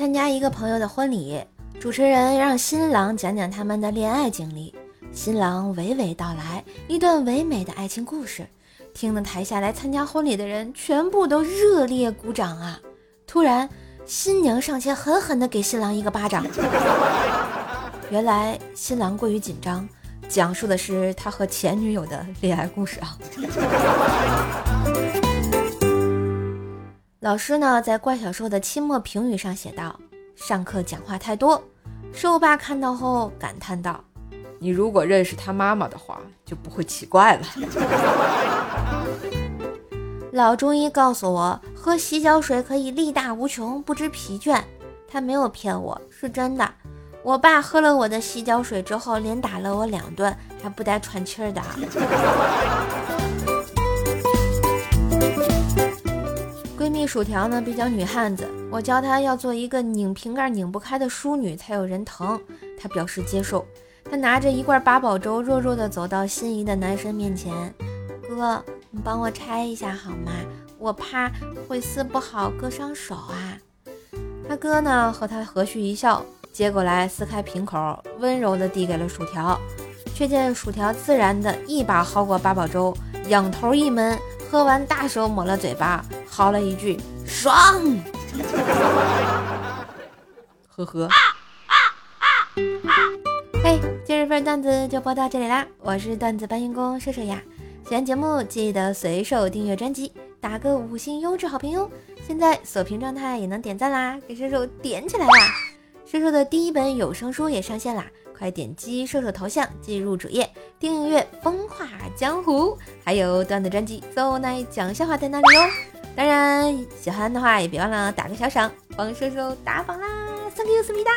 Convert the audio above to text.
参加一个朋友的婚礼，主持人让新郎讲讲他们的恋爱经历，新郎娓娓道来一段唯美的爱情故事，听得台下来参加婚礼的人全部都热烈鼓掌啊！突然，新娘上前狠狠地给新郎一个巴掌。原来新郎过于紧张，讲述的是他和前女友的恋爱故事啊。老师呢，在怪小兽的期末评语上写道：“上课讲话太多。”兽爸看到后感叹道：“你如果认识他妈妈的话，就不会奇怪了。”老中医告诉我，喝洗脚水可以力大无穷，不知疲倦。他没有骗我，是真的。我爸喝了我的洗脚水之后，连打了我两顿，还不带喘气儿的。闺蜜薯条呢比较女汉子，我教她要做一个拧瓶盖拧不开的淑女才有人疼，她表示接受。她拿着一罐八宝粥，弱弱的走到心仪的男神面前：“哥，你帮我拆一下好吗？我怕会撕不好，割伤手啊。”他哥呢和他和煦一笑。接过来，撕开瓶口，温柔地递给了薯条，却见薯条自然地一把薅过八宝粥，仰头一闷，喝完大手抹了嘴巴，嚎了一句：“爽！”呵呵。嘿，今日份段子就播到这里啦，我是段子搬运工射手呀。喜欢节目记得随手订阅专辑，打个五星优质好评哟。现在锁屏状态也能点赞啦，给射手点起来啦！射手的第一本有声书也上线啦，快点击射手头像进入主页订阅《风化江湖》，还有段子专辑《走奶讲笑话》在那里哦。当然，喜欢的话也别忘了打个小赏，帮射手打榜啦！Thank you，思密达。